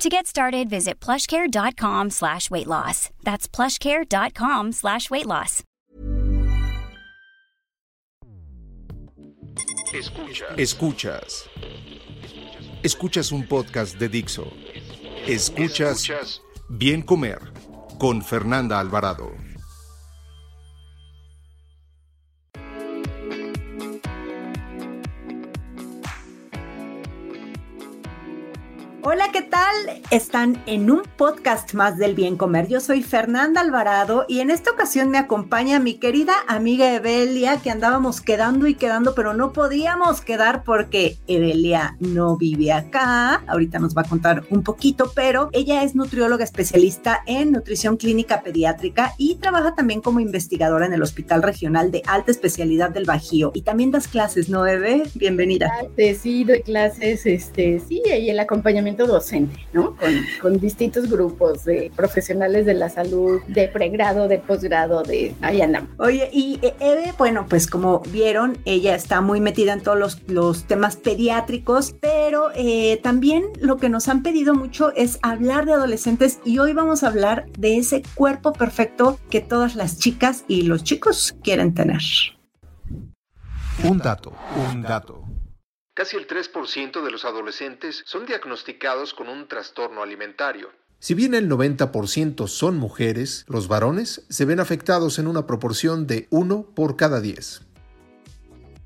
To get started, visit plushcare.com slash weight loss. That's plushcare.com slash weight loss. Escuchas. Escuchas. Escuchas un podcast de Dixo. Escuchas, Escuchas Bien Comer con Fernanda Alvarado. Hola, ¿qué tal? Están en un podcast más del bien comer. Yo soy Fernanda Alvarado y en esta ocasión me acompaña mi querida amiga Evelia, que andábamos quedando y quedando, pero no podíamos quedar porque Evelia no vive acá. Ahorita nos va a contar un poquito, pero ella es nutrióloga especialista en nutrición clínica pediátrica y trabaja también como investigadora en el Hospital Regional de Alta Especialidad del Bajío. Y también das clases, ¿no, Eve? Bienvenida. Sí, doy clases, este, sí, y el acompañamiento docente, ¿no? Con, distintos grupos de profesionales de la salud, de pregrado, de posgrado, de ahí andamos. Oye, y eh, Eve, bueno, pues como vieron, ella está muy metida en todos los, los temas pediátricos, pero eh, también lo que nos han pedido mucho es hablar de adolescentes y hoy vamos a hablar de ese cuerpo perfecto que todas las chicas y los chicos quieren tener. Un dato, un dato. Casi el 3% de los adolescentes son diagnosticados con un trastorno alimentario. Si bien el 90% son mujeres, los varones se ven afectados en una proporción de 1 por cada 10.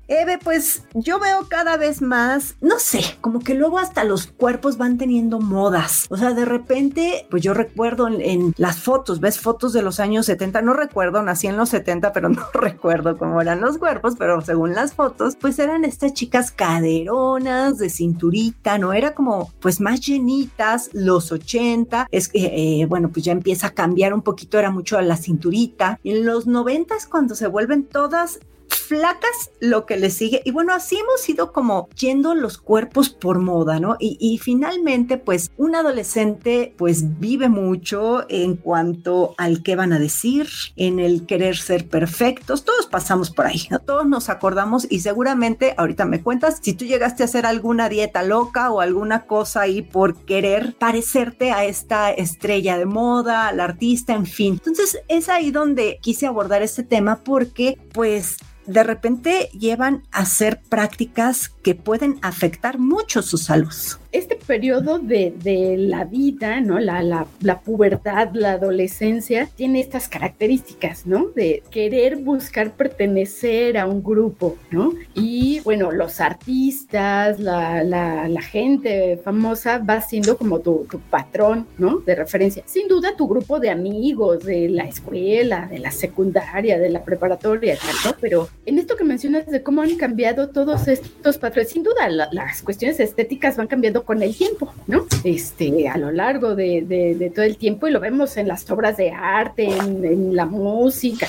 Eve, pues yo veo cada vez más, no sé, como que luego hasta los cuerpos van teniendo modas. O sea, de repente, pues yo recuerdo en, las fotos, ves fotos de los años 70, no recuerdo, nací en los 70, pero no recuerdo cómo eran los cuerpos, pero según las fotos, pues eran estas chicas caderonas, de cinturita, ¿no? Era como, pues más llenitas, los 80, es que, eh, bueno, pues ya empieza a cambiar un poquito, era mucho a la cinturita. En los 90 es cuando se vuelven todas flacas lo que le sigue. Y bueno, así hemos ido como yendo los cuerpos por moda, ¿no? Y, finalmente, pues un adolescente pues vive mucho en cuanto al qué van a decir, en el querer ser perfectos. Todos pasamos por ahí, ¿no? Todos nos acordamos y seguramente ahorita me cuentas si tú llegaste a hacer alguna dieta loca o alguna cosa ahí por querer parecerte a esta estrella de moda, al artista, en fin. Entonces es ahí donde quise abordar este tema porque pues de repente llevan a hacer prácticas que pueden afectar mucho su salud este periodo de, la vida, ¿no? La, la, pubertad, la adolescencia, tiene estas características, ¿no? De querer buscar pertenecer a un grupo, ¿no? Y bueno, los artistas, la, gente famosa va siendo como tu, patrón, ¿no? De referencia. Sin duda, tu grupo de amigos de la escuela, de la secundaria, de la preparatoria, ¿no? Pero en esto que mencionas de cómo han cambiado todos estos patrones, sin duda, las cuestiones estéticas van cambiando con el tiempo, ¿no? Este, a lo largo de, todo el tiempo y lo vemos en las obras de arte, en, la música,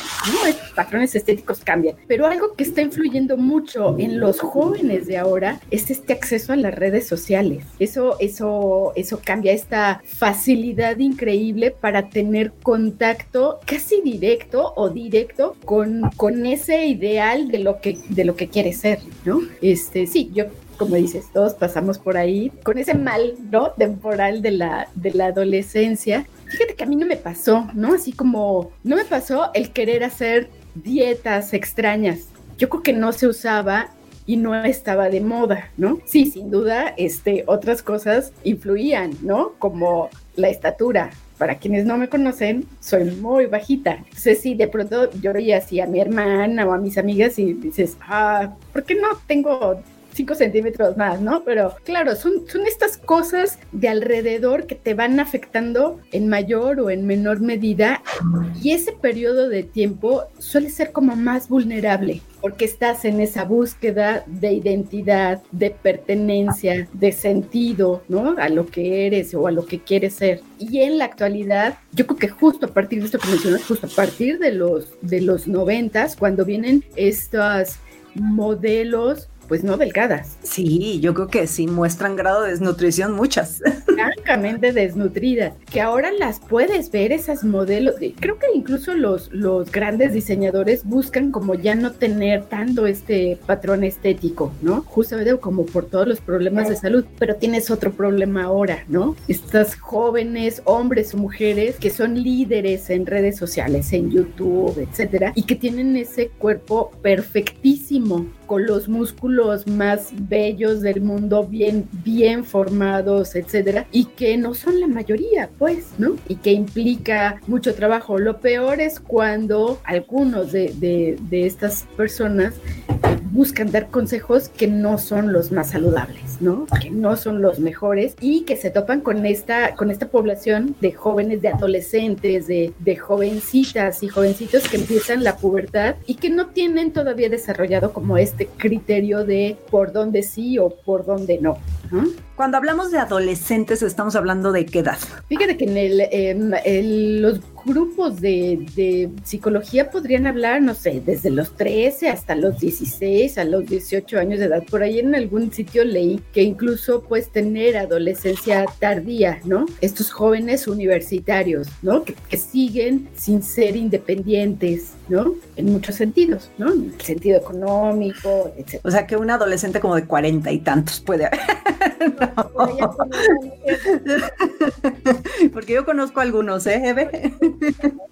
patrones estéticos cambian. Pero algo que está influyendo mucho en los jóvenes de ahora es este acceso a las redes sociales. Eso, eso, eso cambia esta facilidad increíble para tener contacto casi directo o directo con, con ese ideal de lo que, de lo que quiere ser, ¿no? Este, sí, yo como dices, todos pasamos por ahí con ese mal, ¿no? Temporal de la, de la adolescencia. Fíjate que a mí no me pasó, ¿no? Así como no me pasó el querer hacer dietas extrañas. Yo creo que no se usaba y no estaba de moda, ¿no? Sí, sin duda, este, otras cosas influían, ¿no? Como la estatura. Para quienes no me conocen, soy muy bajita. Entonces, sí, de pronto yo veía así a mi hermana o a mis amigas y dices, ah, ¿por qué no tengo 5 centímetros más, ¿no? Pero claro, son, son estas cosas de alrededor que te van afectando en mayor o en menor medida y ese periodo de tiempo suele ser como más vulnerable porque estás en esa búsqueda de identidad, de pertenencia, de sentido, ¿no? A lo que eres o a lo que quieres ser. Y en la actualidad, yo creo que justo a partir de esto que mencionas, justo a partir de los, de los noventas, cuando vienen estos modelos pues no delgadas. Sí, yo creo que sí muestran grado de desnutrición muchas. Francamente desnutridas, que ahora las puedes ver esas modelos. Creo que incluso los, los grandes diseñadores buscan como ya no tener tanto este patrón estético, ¿no? Justamente como por todos los problemas de salud, pero tienes otro problema ahora, ¿no? Estas jóvenes, hombres o mujeres que son líderes en redes sociales, en YouTube, etcétera, y que tienen ese cuerpo perfectísimo con los músculos más bellos del mundo, bien, bien formados, etcétera, y que no son la mayoría, pues, ¿no? Y que implica mucho trabajo. Lo peor es cuando algunos de, de, de estas personas buscan dar consejos que no son los más saludables, ¿no? Que no son los mejores y que se topan con esta, con esta población de jóvenes, de adolescentes, de, de jovencitas y jovencitos que empiezan la pubertad y que no tienen todavía desarrollado como este criterio de por dónde sí o por dónde no. Cuando hablamos de adolescentes, estamos hablando de qué edad. Fíjate que en el, en los grupos de, psicología podrían hablar, no sé, desde los 13 hasta los 16, a los 18 años de edad. Por ahí en algún sitio leí que incluso puedes tener adolescencia tardía, ¿no? Estos jóvenes universitarios, ¿no? Que, siguen sin ser independientes, ¿no? En muchos sentidos, ¿no? En el sentido económico, etc. O sea, que un adolescente como de cuarenta y tantos puede haber. Porque yo conozco algunos, ¿eh, Eve?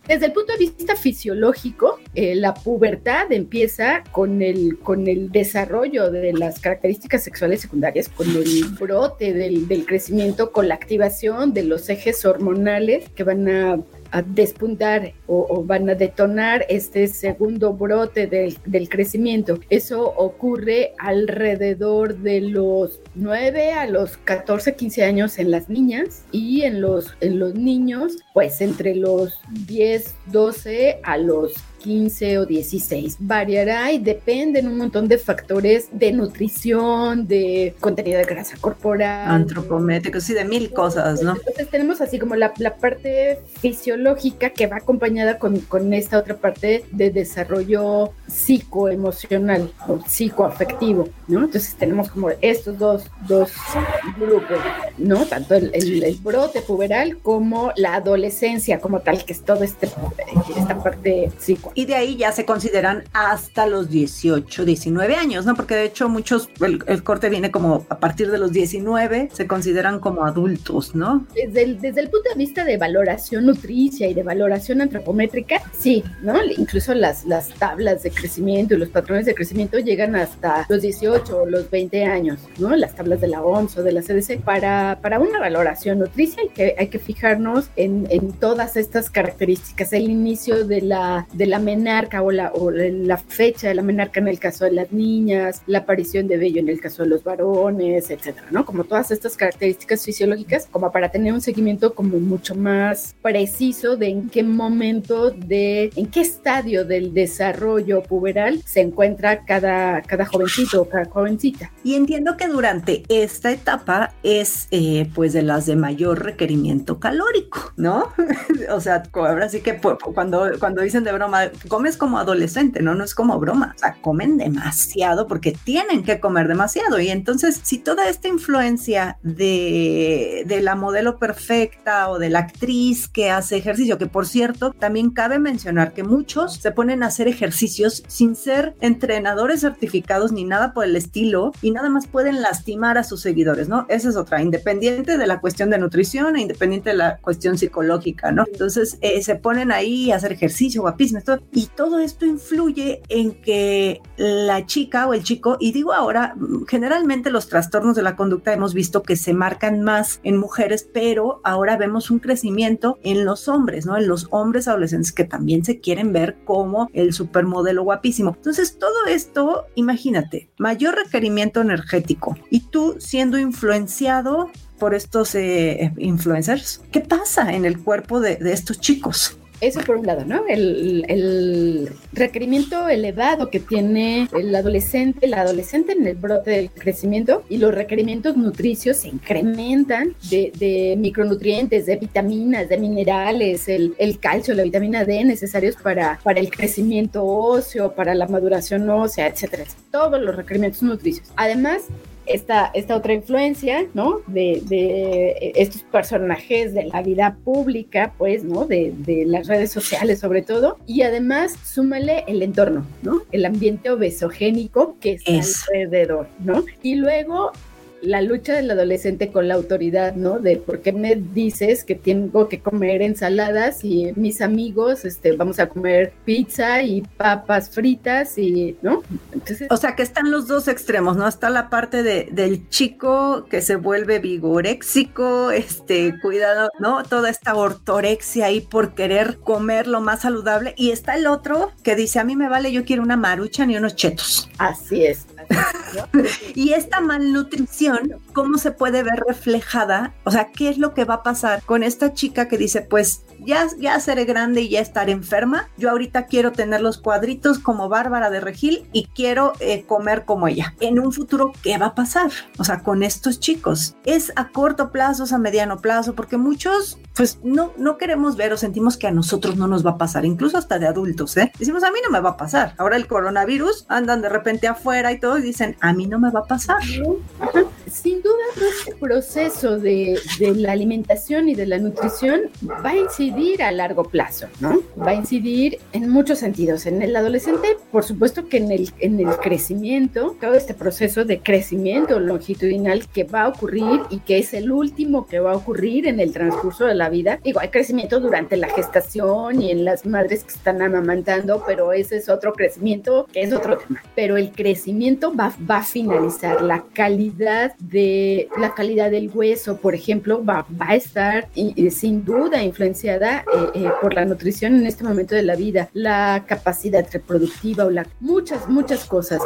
Desde el punto de vista fisiológico, eh, la pubertad empieza con el, con el desarrollo de las características sexuales secundarias, con el brote del, del crecimiento, con la activación de los ejes hormonales que van a despuntar o, van a detonar este segundo brote del, del, crecimiento. Eso ocurre alrededor de los 9 a los 14, 15 años en las niñas y en los, en los niños, pues entre los 10, 12 a los 15 o 16. Variará y depende en un montón de factores de nutrición, de contenido de grasa corporal. Antropométricos, y de mil cosas, ¿no? Entonces tenemos así como la, la parte fisiológica que va acompañada con, con, esta otra parte de desarrollo psicoemocional o psicoafectivo, ¿no? Entonces tenemos como estos dos, dos grupos, ¿no? Tanto el, el, brote puberal como la adolescencia como tal, que es todo este, esta parte psico y de ahí ya se consideran hasta los 18, 19 años, ¿no? Porque de hecho muchos, el, corte viene como a partir de los 19, se consideran como adultos, ¿no? Desde el, desde el punto de vista de valoración nutricia y de valoración antropométrica, sí, ¿no? Incluso las, las tablas de crecimiento y los patrones de crecimiento llegan hasta los 18 o los 20 años, ¿no? Las tablas de la OMS o de la CDC. Para, para una valoración nutricia hay que, hay que fijarnos en, en todas estas características, el inicio de la, de la menarca o la, o la fecha de la menarca en el caso de las niñas, la aparición de vello en el caso de los varones, etcétera, ¿no? Como todas estas características fisiológicas, como para tener un seguimiento como mucho más preciso de en qué momento de, en qué estadio del desarrollo puberal se encuentra cada, cada jovencito o cada jovencita. Y entiendo que durante esta etapa es eh, pues de las de mayor requerimiento calórico, ¿no? o sea, ahora sí que cuando, cuando dicen de broma, comes como adolescente, ¿no? No es como broma, o sea, comen demasiado porque tienen que comer demasiado. Y entonces, si toda esta influencia de, de la modelo perfecta o de la actriz que hace ejercicio, que por cierto, también cabe mencionar que muchos se ponen a hacer ejercicios sin ser entrenadores certificados ni nada por el estilo y nada más pueden lastimar a sus seguidores, ¿no? Esa es otra, independiente de la cuestión de nutrición e independiente de la cuestión psicológica, ¿no? Entonces eh, se ponen ahí a hacer ejercicio, guapismo, todo, y todo esto influye en que la chica o el chico, y digo ahora, generalmente los trastornos de la conducta hemos visto que se marcan más en mujeres, pero ahora vemos un crecimiento en los hombres, ¿no? En los hombres adolescentes que también se quieren ver como el supermodelo guapísimo. Entonces, todo esto, imagínate, mayor requerimiento energético y tú siendo influenciado por estos eh, influencers, ¿qué pasa en el cuerpo de, de estos chicos? Eso por un lado, ¿no? El, requerimiento elevado que tiene el adolescente, la adolescente en el brote del crecimiento y los requerimientos nutricios se incrementan de, micronutrientes, de vitaminas, de minerales, el, calcio, la vitamina D necesarios para, para el crecimiento óseo, para la maduración ósea, etcétera. Todos los requerimientos nutricios. Además, esta, esta otra influencia, ¿no? De, de, estos personajes de la vida pública, pues, ¿no? De, de, las redes sociales sobre todo. Y además, súmale el entorno, ¿no? El ambiente obesogénico que está alrededor, ¿no? Y luego la lucha del adolescente con la autoridad, ¿no? De por qué me dices que tengo que comer ensaladas y mis amigos, este, vamos a comer pizza y papas fritas y, ¿no? Entonces, o sea que están los dos extremos, ¿no? Está la parte de, del chico que se vuelve vigoréxico, este, cuidado, ¿no? Toda esta ortorexia ahí por querer comer lo más saludable y está el otro que dice, a mí me vale, yo quiero una marucha ni unos chetos. Así es. y esta malnutrición, ¿cómo se puede ver reflejada? O sea, ¿qué es lo que va a pasar con esta chica que dice, pues ya, ya seré grande y ya estaré enferma? Yo ahorita quiero tener los cuadritos como Bárbara de Regil y quiero eh, comer como ella. En un futuro, ¿qué va a pasar? O sea, con estos chicos. ¿Es a corto plazo, es a mediano plazo? Porque muchos, pues no, no queremos ver o sentimos que a nosotros no nos va a pasar, incluso hasta de adultos, ¿eh? Decimos, a mí no me va a pasar. Ahora el coronavirus, andan de repente afuera y todo y dicen, a mí no me va a pasar. Sin duda, este proceso de, de, la alimentación y de la nutrición va a incidir a largo plazo, ¿no? Va a incidir en muchos sentidos. En el adolescente, por supuesto que en el, en el crecimiento, todo este proceso de crecimiento longitudinal que va a ocurrir y que es el último que va a ocurrir en el transcurso de la vida. Digo, hay crecimiento durante la gestación y en las madres que están amamantando, pero ese es otro crecimiento que es otro tema. Pero el crecimiento va, va, a finalizar. La calidad de la calidad del hueso, por ejemplo, va, va a estar y, sin duda influenciada eh, eh, por la nutrición en este momento de la vida, la capacidad reproductiva o la muchas muchas cosas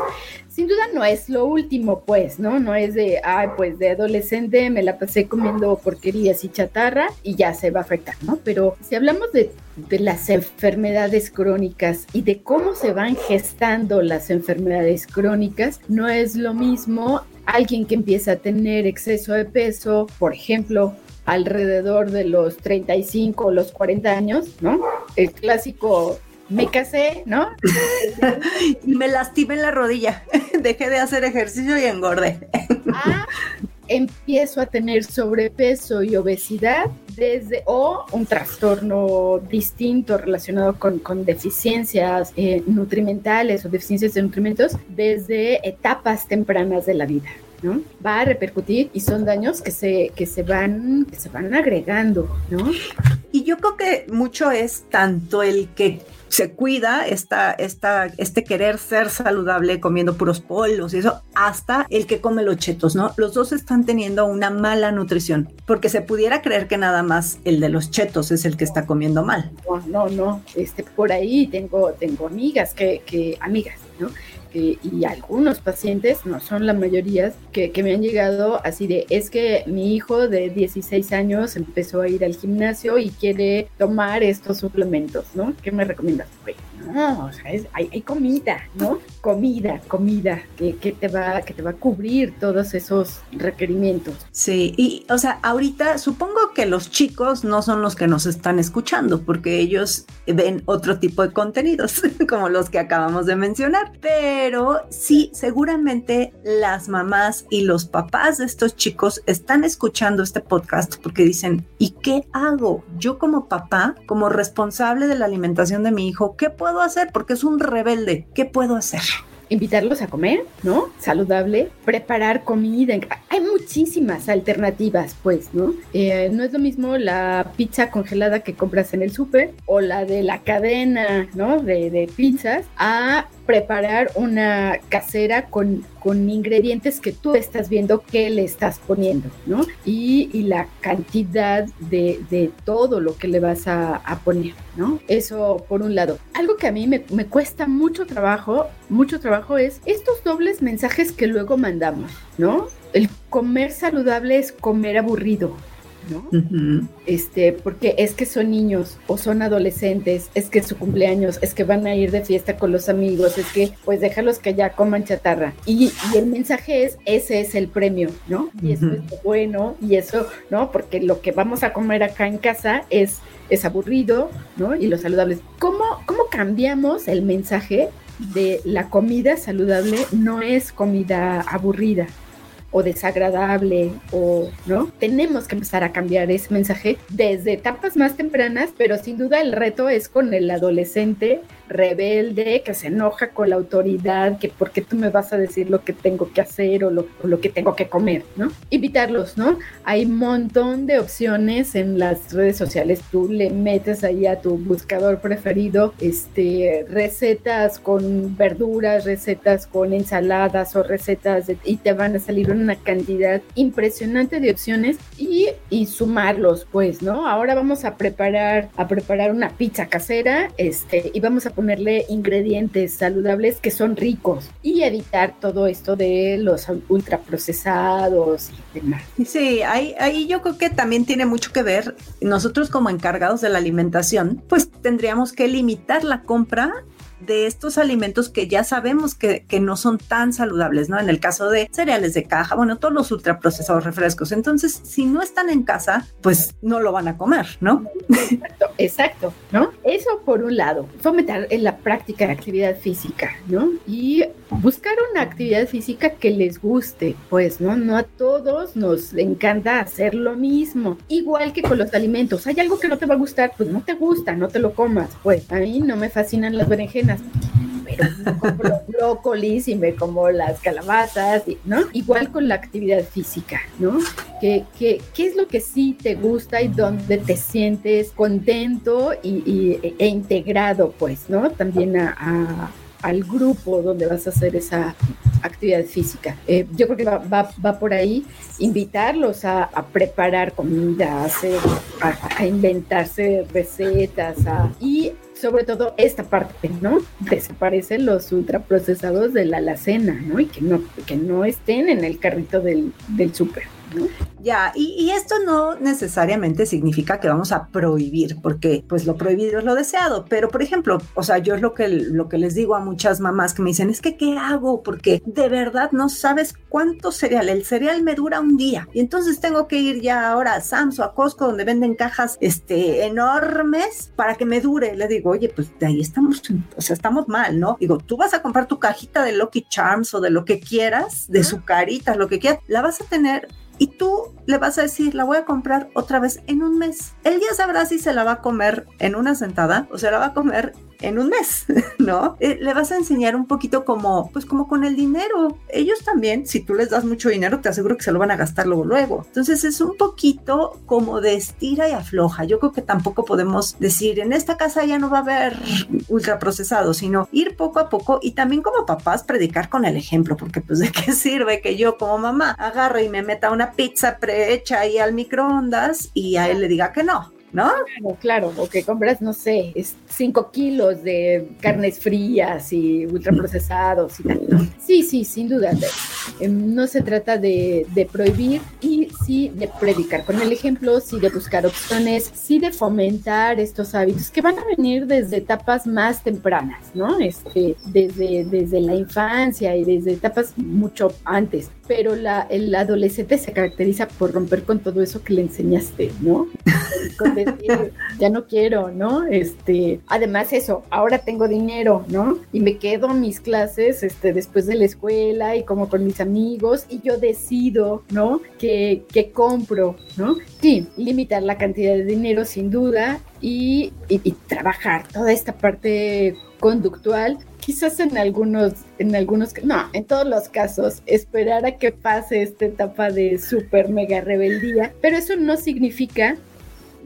sin duda no es lo último, pues, ¿no? No es de, ay, pues de adolescente me la pasé comiendo porquerías y chatarra y ya se va a afectar, ¿no? Pero si hablamos de, de las enfermedades crónicas y de cómo se van gestando las enfermedades crónicas, no es lo mismo alguien que empieza a tener exceso de peso, por ejemplo, alrededor de los 35 o los 40 años, ¿no? El clásico me casé, ¿no? y me lastimé en la rodilla. Dejé de hacer ejercicio y engordé. ah, empiezo a tener sobrepeso y obesidad desde o un trastorno distinto relacionado con, deficiencias eh, nutrimentales o deficiencias de nutrimentos desde etapas tempranas de la vida. ¿no? Va a repercutir y son daños que se, que se van, que se van agregando, ¿no? Y yo creo que mucho es tanto el que se cuida esta, esta, este querer ser saludable comiendo puros polvos y eso, hasta el que come los chetos, ¿no? Los dos están teniendo una mala nutrición, porque se pudiera creer que nada más el de los chetos es el que está comiendo mal. No, no, no. Este, por ahí tengo, tengo amigas que, que amigas, ¿no? Y algunos pacientes, no son la mayoría, que, me han llegado así de, es que mi hijo de 16 años empezó a ir al gimnasio y quiere tomar estos suplementos, ¿no? ¿Qué me recomiendas? No, o sea, hay, comida, ¿no? Comida, comida, que, te va, que te va a cubrir todos esos requerimientos. Sí, y o sea, ahorita supongo que los chicos no son los que nos están escuchando, porque ellos ven otro tipo de contenidos, como los que acabamos de mencionar, pero sí, seguramente las mamás y los papás de estos chicos están escuchando este podcast porque dicen, ¿y qué hago? Yo como papá, como responsable de la alimentación de mi hijo, ¿qué puedo hacer? Porque es un rebelde. ¿Qué puedo hacer? invitarlos a comer, ¿no? Saludable, preparar comida. Hay muchísimas alternativas, pues, ¿no? Eh, no es lo mismo la pizza congelada que compras en el súper o la de la cadena, ¿no? De, pizzas a preparar una casera con, con ingredientes que tú estás viendo que le estás poniendo, ¿no? Y, y la cantidad de, de, todo lo que le vas a, a, poner, ¿no? Eso por un lado. Algo que a mí me, me cuesta mucho trabajo, mucho trabajo es estos dobles mensajes que luego mandamos, ¿no? El comer saludable es comer aburrido, ¿no? Este, porque es que son niños o son adolescentes, es que es su cumpleaños, es que van a ir de fiesta con los amigos, es que pues déjalos que ya coman chatarra. Y, y el mensaje es, ese es el premio, ¿no? Y eso es bueno, y eso, ¿no? Porque lo que vamos a comer acá en casa es, es aburrido, ¿no? Y lo saludable. ¿Cómo, ¿Cómo cambiamos el mensaje de la comida saludable no es comida aburrida? O desagradable o no tenemos que empezar a cambiar ese mensaje desde etapas más tempranas pero sin duda el reto es con el adolescente rebelde que se enoja con la autoridad que porque tú me vas a decir lo que tengo que hacer o lo, lo que tengo que comer no invitarlos no hay un montón de opciones en las redes sociales. Tú le metes ahí a tu buscador preferido este recetas con verduras recetas con ensaladas o recetas y te van a salir una cantidad impresionante de opciones. Y, y, sumarlos, pues, ¿no? Ahora vamos a preparar, a preparar una pizza casera, este, y vamos a ponerle ingredientes saludables que son ricos y evitar todo esto de los ultraprocesados y demás. Sí, ahí, ahí yo creo que también tiene mucho que ver, nosotros como encargados de la alimentación, pues tendríamos que limitar la compra de estos alimentos que ya sabemos que, que, no son tan saludables, ¿no? En el caso de cereales de caja, bueno, todos los ultraprocesados refrescos. Entonces, si no están en casa, pues no lo van a comer, ¿no? Exacto, exacto, ¿no? Eso por un lado, fomentar en la práctica de actividad física, ¿no? Y buscar una actividad física que les guste, pues, ¿no? No a todos nos encanta hacer lo mismo. Igual que con los alimentos, hay algo que no te va a gustar, pues no te gusta, no te lo comas. Pues a mí no me fascinan las berenjenas, pero me como los brócolis y me como las calabazas, ¿no? Igual con la actividad física, ¿no? ¿Qué, qué, qué es lo que sí te gusta y dónde te sientes contento y, y e integrado, pues, ¿no? También a, a al grupo donde vas a hacer esa actividad física. Eh, yo creo que va, va, va, por ahí invitarlos a, a preparar comida, a, hacer, a, a inventarse recetas a, y sobre todo esta parte, ¿no? Desaparecen los ultraprocesados de la alacena, ¿no? Y que no, que no estén en el carrito del, del súper. Ya, y, y, esto no necesariamente significa que vamos a prohibir, porque pues lo prohibido es lo deseado, pero por ejemplo, o sea, yo es lo que, lo que les digo a muchas mamás que me dicen, es que ¿qué hago? Porque de verdad no sabes cuánto cereal, el cereal me dura un día, y entonces tengo que ir ya ahora a Sam's o a Costco donde venden cajas este, enormes para que me dure. Le digo, oye, pues de ahí estamos, o sea, estamos mal, ¿no? Digo, tú vas a comprar tu cajita de Lucky Charms o de lo que quieras, de sucaritas, lo que quieras, la vas a tener y tú le vas a decir, la voy a comprar otra vez en un mes. Él ya sabrá si se la va a comer en una sentada o se la va a comer en un mes, ¿no? Eh, le vas a enseñar un poquito como, pues como con el dinero. Ellos también, si tú les das mucho dinero, te aseguro que se lo van a gastar luego, luego. Entonces es un poquito como de estira y afloja. Yo creo que tampoco podemos decir, en esta casa ya no va a haber ultraprocesado, sino ir poco a poco y también como papás predicar con el ejemplo, porque pues de qué sirve que yo como mamá agarre y me meta una pizza prehecha ahí al microondas y a él le diga que no. ¿no? Claro, claro, o que compras, no sé, 5 kilos de carnes frías y ultraprocesados y tal. Sí, sí, sin duda. Eh, no se trata de, de, prohibir y sí de predicar con el ejemplo, sí de buscar opciones, sí de fomentar estos hábitos que van a venir desde etapas más tempranas, ¿no? Este, desde, desde la infancia y desde etapas mucho antes. Pero la, el adolescente se caracteriza por romper con todo eso que le enseñaste, ¿no? Con decir, ya no quiero, ¿no? Este, además eso, ahora tengo dinero, ¿no? Y me quedo en mis clases este, después de la escuela y como con mis amigos y yo decido, ¿no? Que, que compro, ¿no? Sí, limitar la cantidad de dinero sin duda y, y, y trabajar toda esta parte conductual quizás en algunos, en algunos, no, en todos los casos, esperar a que pase esta etapa de super mega rebeldía, pero eso no significa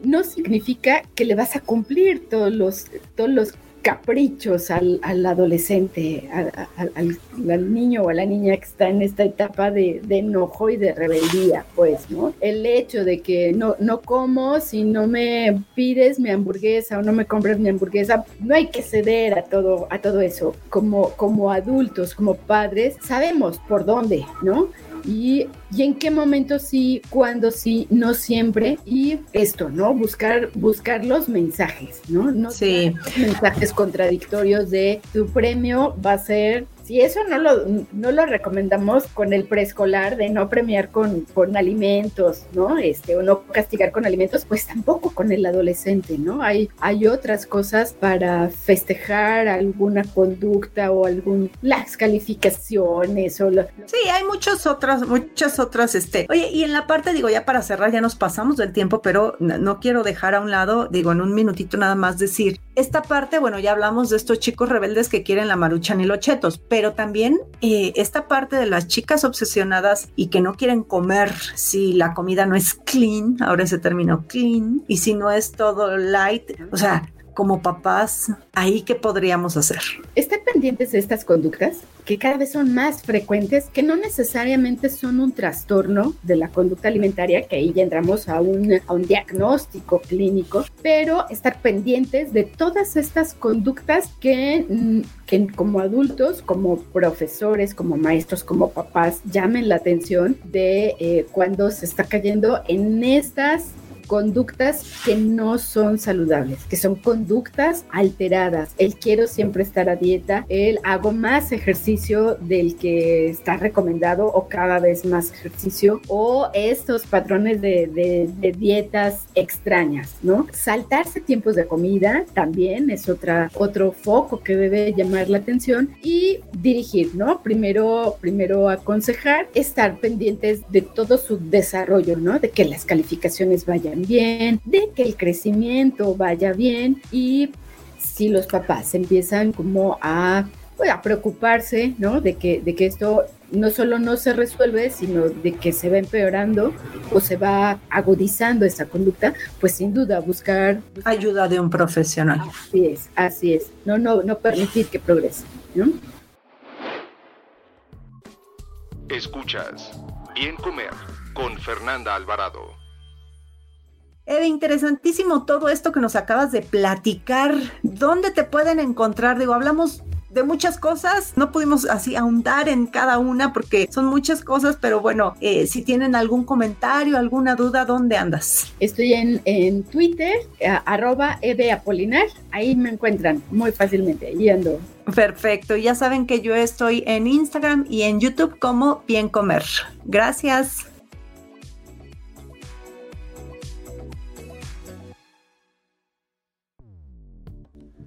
no significa que le vas a cumplir todos los, todos los caprichos al, adolescente, al, niño o a la niña que está en esta etapa de, enojo y de rebeldía, pues, ¿no? El hecho de que no, no como si no me pides mi hamburguesa o no me compras mi hamburguesa, no hay que ceder a todo, a todo eso. Como, como adultos, como padres, sabemos por dónde, ¿no? Y, y en qué momento sí, cuándo sí, no siempre. Y esto, ¿no? Buscar, buscar los mensajes, ¿no? No sí. mensajes contradictorios de tu premio va a ser y eso no lo, no lo recomendamos con el preescolar de no premiar con, con alimentos, ¿no? Este, o no castigar con alimentos, pues tampoco con el adolescente, ¿no? Hay, hay otras cosas para festejar alguna conducta o algún, las calificaciones o Sí, hay muchas otras, muchas otras, este. Oye, y en la parte, digo, ya para cerrar, ya nos pasamos del tiempo, pero no, quiero dejar a un lado, digo, en un minutito nada más decir, esta parte, bueno, ya hablamos de estos chicos rebeldes que quieren la maruchan y los chetos, pero también eh, esta parte de las chicas obsesionadas y que no quieren comer si la comida no es clean, ahora ese término clean, y si no es todo light, o sea, como papás, ahí qué podríamos hacer? Estar pendientes de estas conductas que cada vez son más frecuentes, que no necesariamente son un trastorno de la conducta alimentaria, que ahí ya entramos a un, a un diagnóstico clínico, pero estar pendientes de todas estas conductas que, mm, que como adultos, como profesores, como maestros, como papás, llamen la atención de eh, cuando se está cayendo en estas conductas que no son saludables, que son conductas alteradas. El quiero siempre estar a dieta, el hago más ejercicio del que está recomendado o cada vez más ejercicio, o estos patrones de, dietas extrañas, ¿no? Saltarse tiempos de comida también es otra, otro foco que debe llamar la atención y dirigir, ¿no? Primero, primero aconsejar, estar pendientes de todo su desarrollo, ¿no? De que las calificaciones vayan bien, de que el crecimiento vaya bien y si los papás empiezan como a, pues, a preocuparse, ¿no? De que, de que esto no solo no se resuelve, sino de que se va empeorando o se va agudizando esa conducta, pues sin duda buscar, ayuda de un profesional. Así es, así es. No, no, no permitir que progrese, ¿no? Escuchas Bien Comer con Fernanda Alvarado. Eve, interesantísimo todo esto que nos acabas de platicar. ¿Dónde te pueden encontrar? Digo, hablamos de muchas cosas. No pudimos así ahondar en cada una porque son muchas cosas, pero bueno, eh, si tienen algún comentario, alguna duda, ¿dónde andas? Estoy en, en Twitter, arroba Eve Apolinar. Ahí me encuentran muy fácilmente. Ahí ando. Perfecto. Ya saben que yo estoy en Instagram y en YouTube como Bien Comer. Gracias.